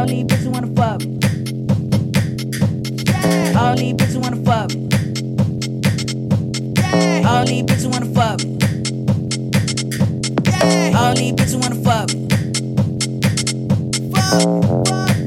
All these bitches wanna fuck. Yeah. All these bitches wanna fuck. Yeah. All these bitches wanna fuck. Yeah. All these bitches wanna fuck. Fuck. fuck.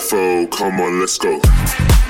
LFO, come on, let's go.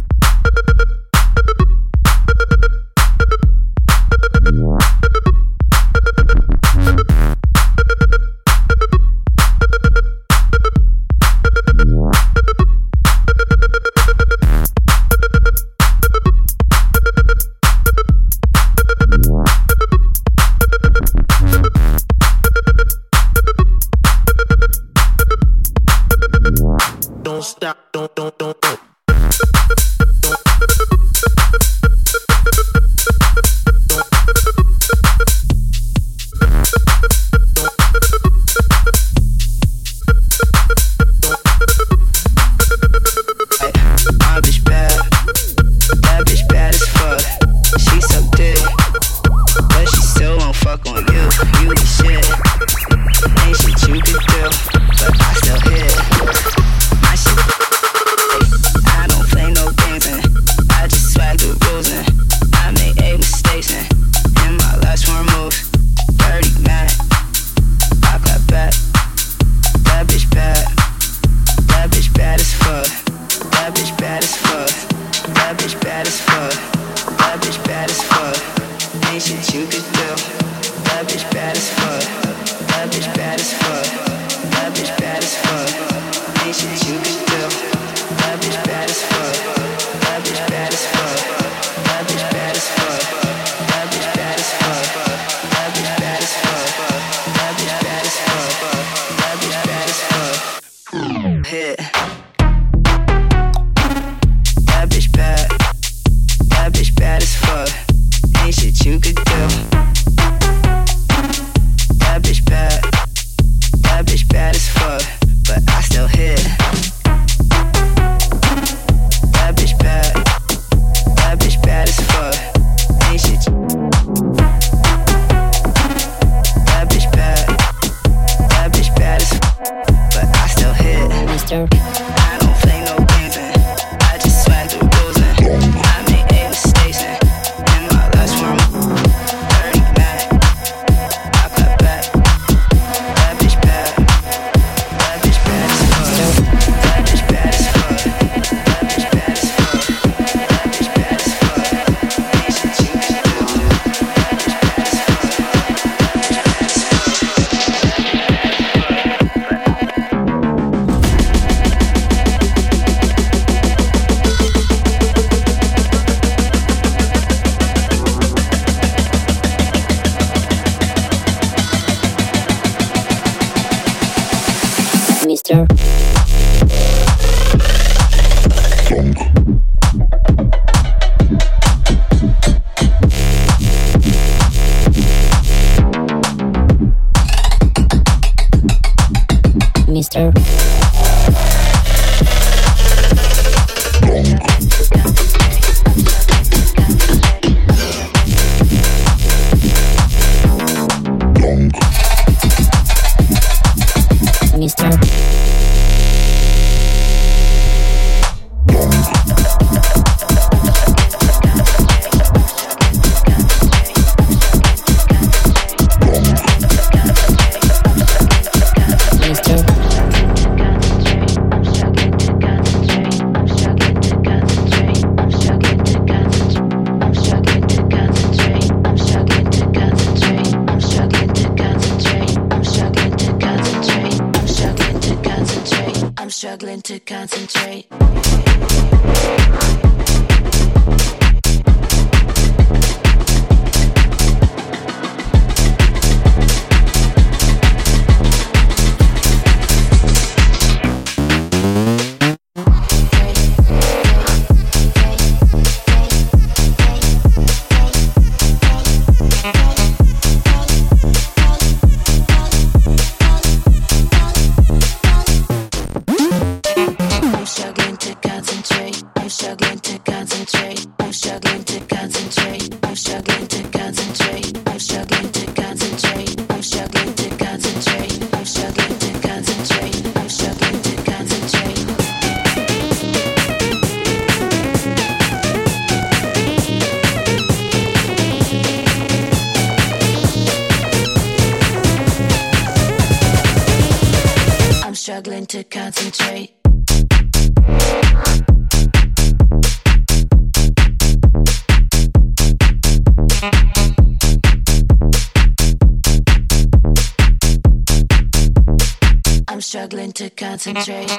concentrate.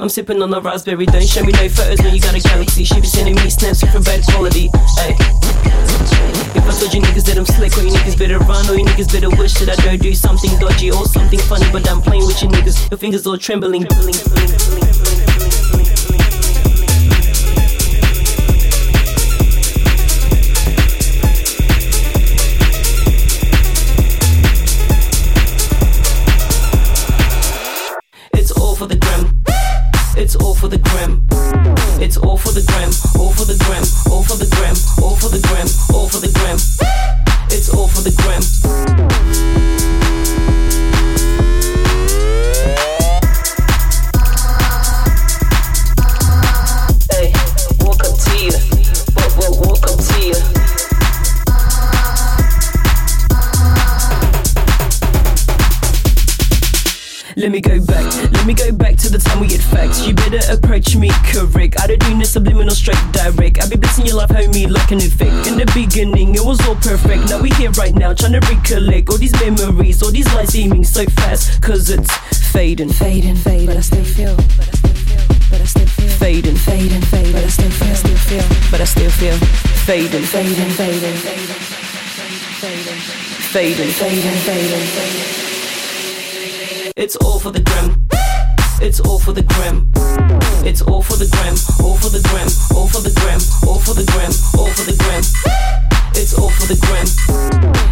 I'm sipping on a raspberry, don't show me no photos when you got a galaxy. She be sending me snaps with bad quality. Ay. I told you niggas that I'm slick, or you niggas better run, or you niggas better wish that I dare do something dodgy or something funny, but I'm playing with you niggas. Your fingers all trembling. trembling, trembling, trembling. Don't do no subliminal straight direct. I be blessing your life, homie, like an effect. In the beginning, it was all perfect. Now we here right now, trying to recollect all these memories, all these lights seeming so fast. Cause it's fading, fading, fading. But I still feel, but I still feel, but I still feel fading, fading, fading. But I still feel, still feel, but I still feel fading, fading, fading, fading, fading, fading, fading. It's all for the gram. It's all for the gram. It's all for the gram. All for the gram. All for the gram. All for the gram. All for the gram. It's all for the gram.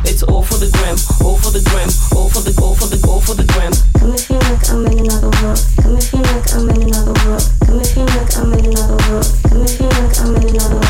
It's all for the gram. All for the gram. All for the all for the all for the gram. Got me feel like I'm in another world. Got me feel like I'm in another world. Got me feel like I'm in another world. Got me feel like I'm in another world.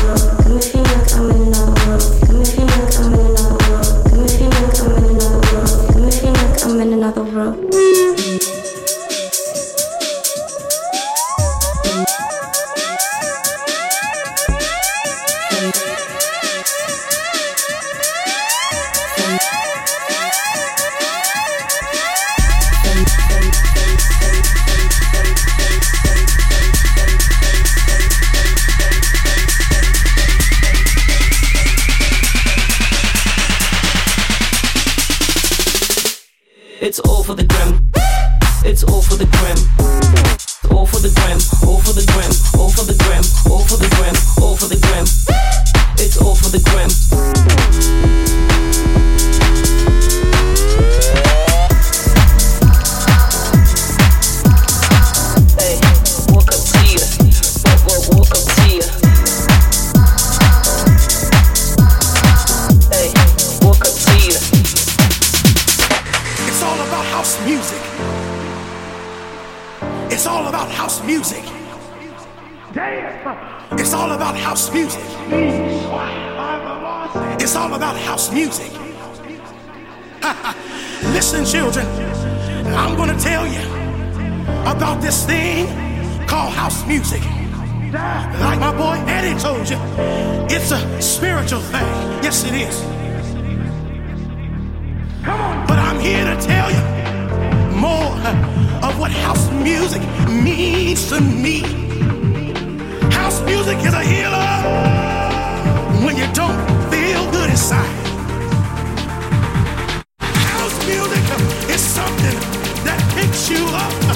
Oh!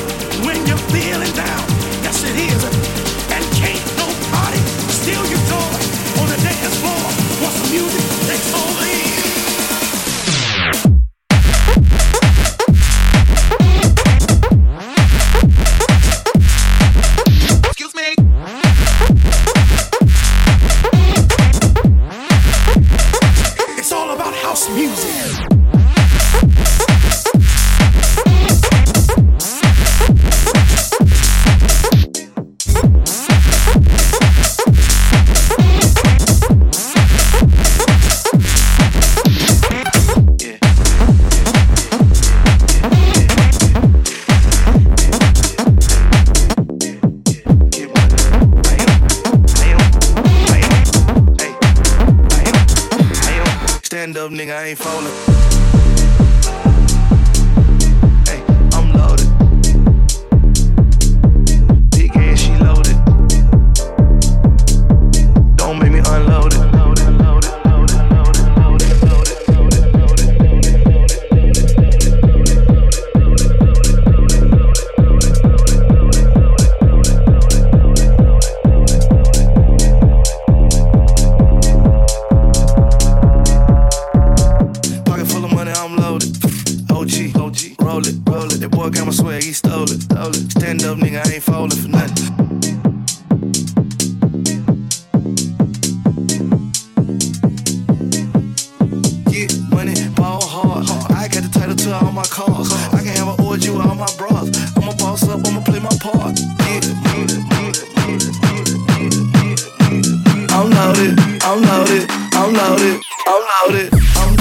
I'm loaded, I'm loaded, I'm loaded. I'm,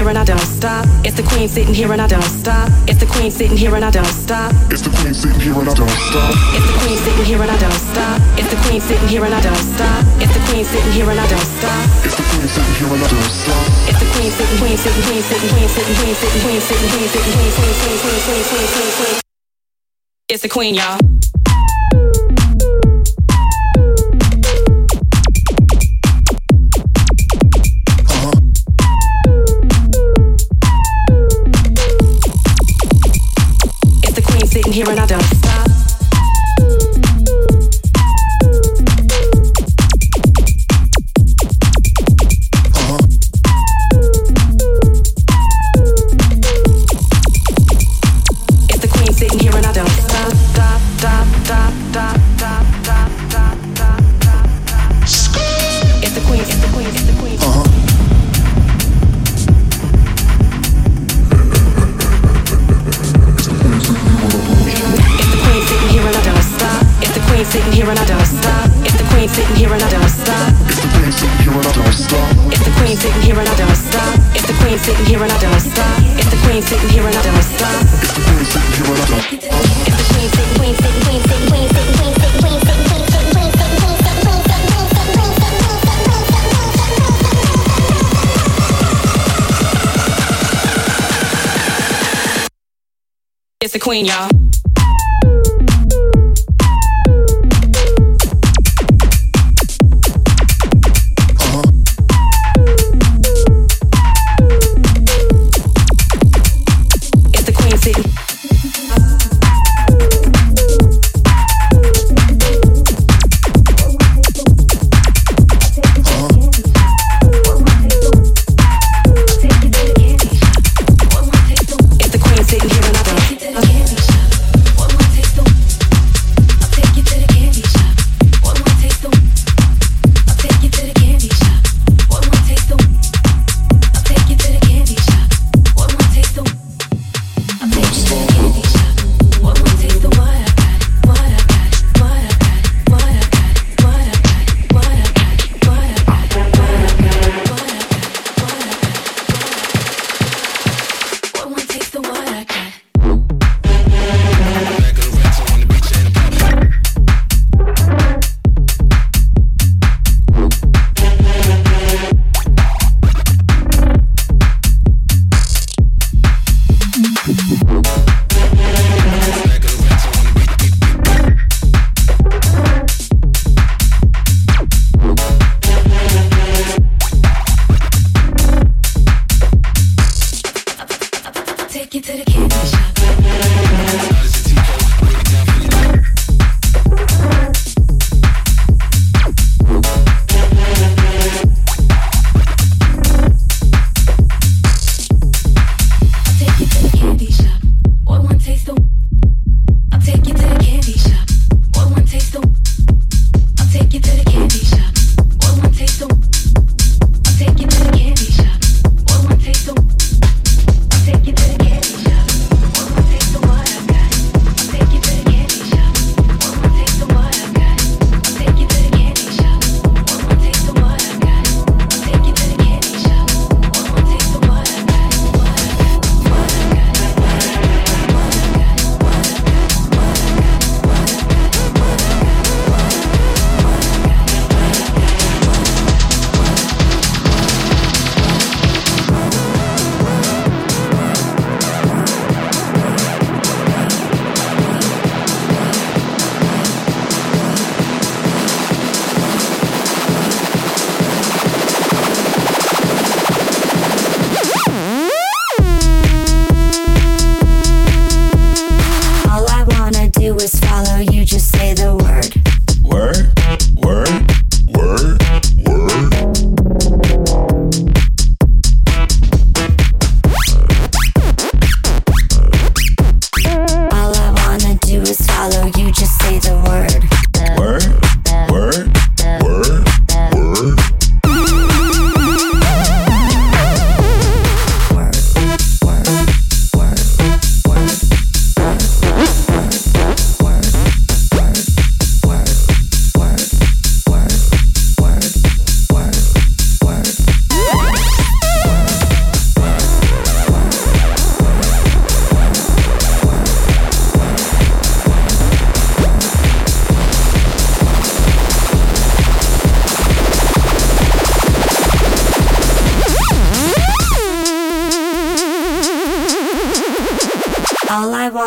here and I don't stop. It's the queen sitting here and I don't stop. It's the queen sitting here and I don't stop. It's the queen sitting here and I don't stop. It's the queen sitting here and I don't stop. It's the queen sitting here and I don't stop. It's the queen sitting here and I don't stop. It's the queen sitting here and I don't stop. It's the queen sitting, queen sitting, queen sitting, queen sitting, queen sitting, queen sitting, queen sitting, queen sitting, queen sitting, queen sitting, queen sitting, queen sitting. It's the queen, y'all. can hear another. sitting here and I don't I It's the queen, y'all.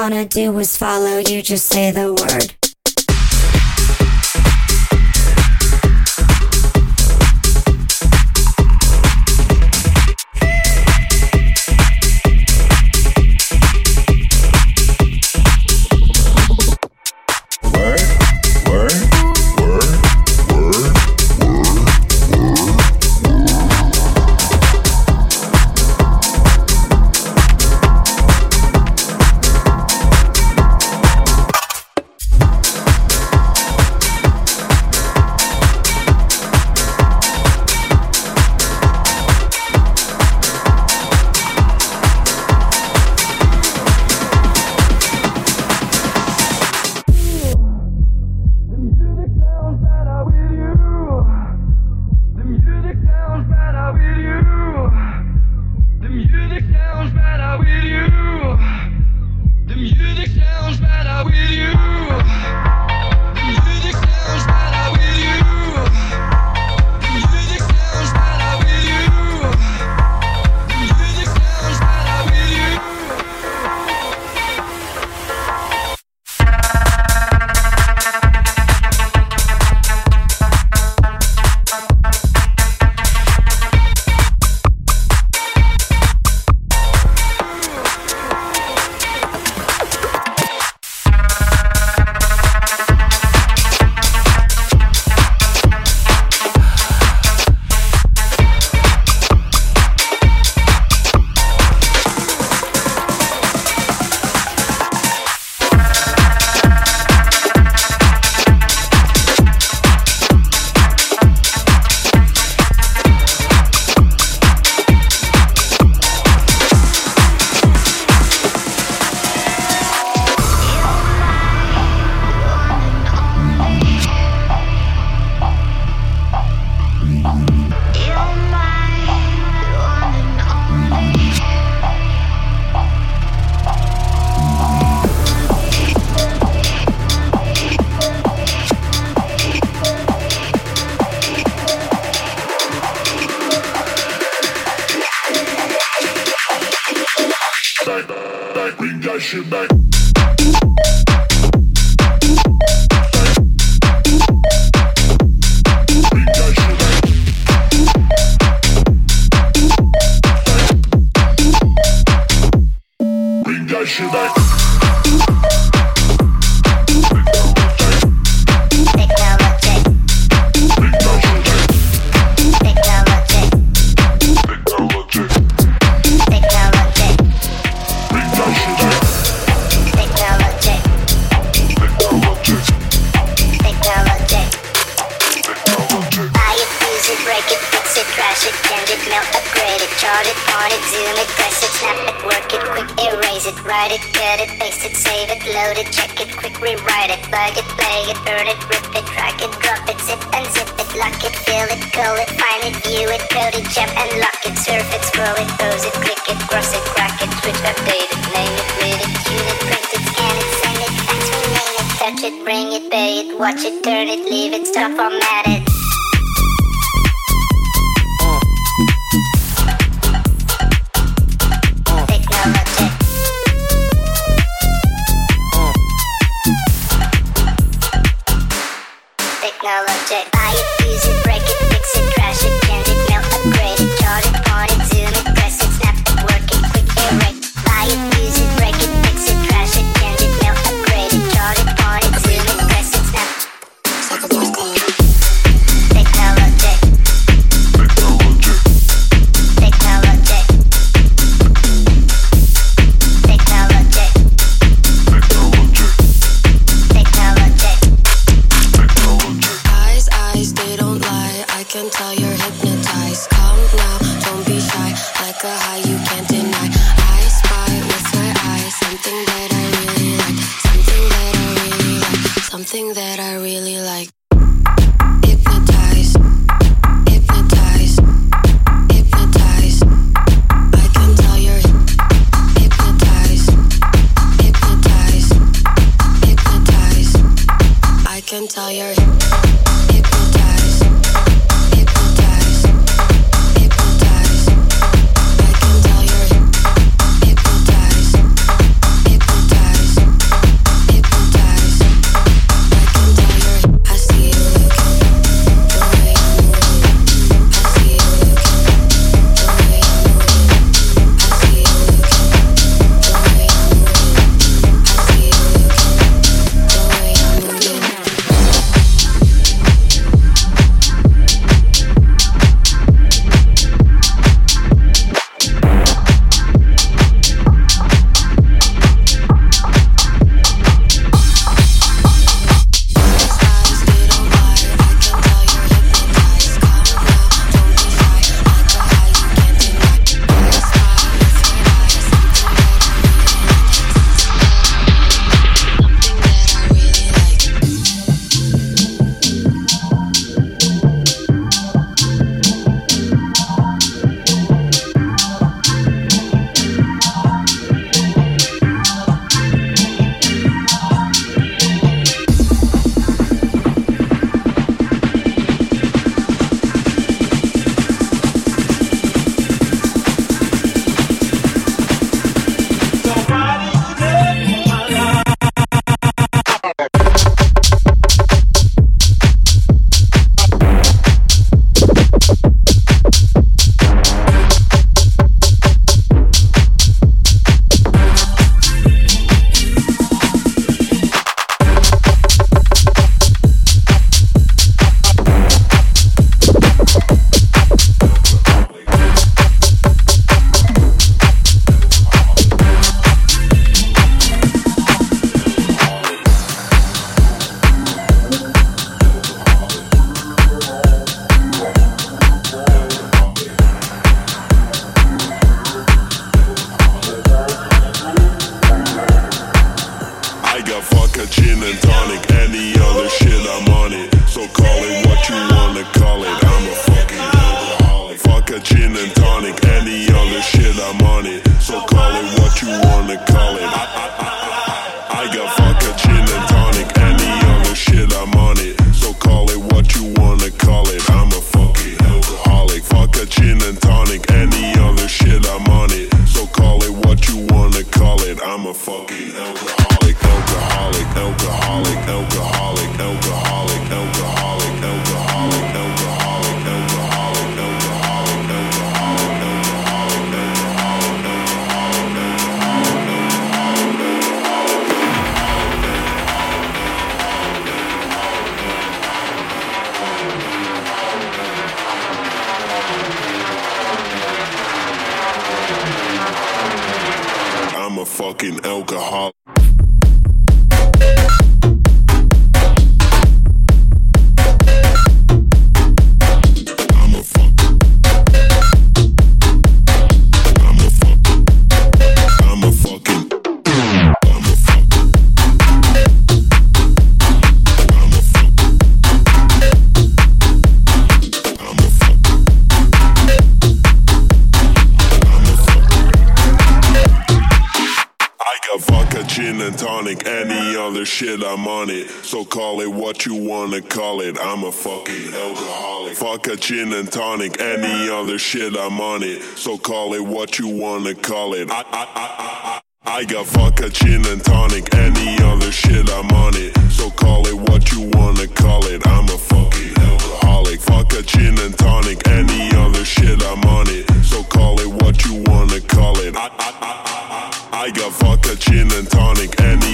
Wanna do is follow you, just say the word. Once you turn it, leave it, stop it. What you wanna call it. I'm a fucking alcoholic. Vodka, gin and tonic, any other shit, I'm on it. So call it what you wanna call it. I, I, I, I, got vodka, gin and tonic, any other shit, I'm on it. So call it what you wanna call it. I'm a fucking alcoholic. Vodka, gin and tonic, any other shit, I'm on it. So call it what you wanna call it. I, I, I, I, I, I got vodka, gin and tonic, any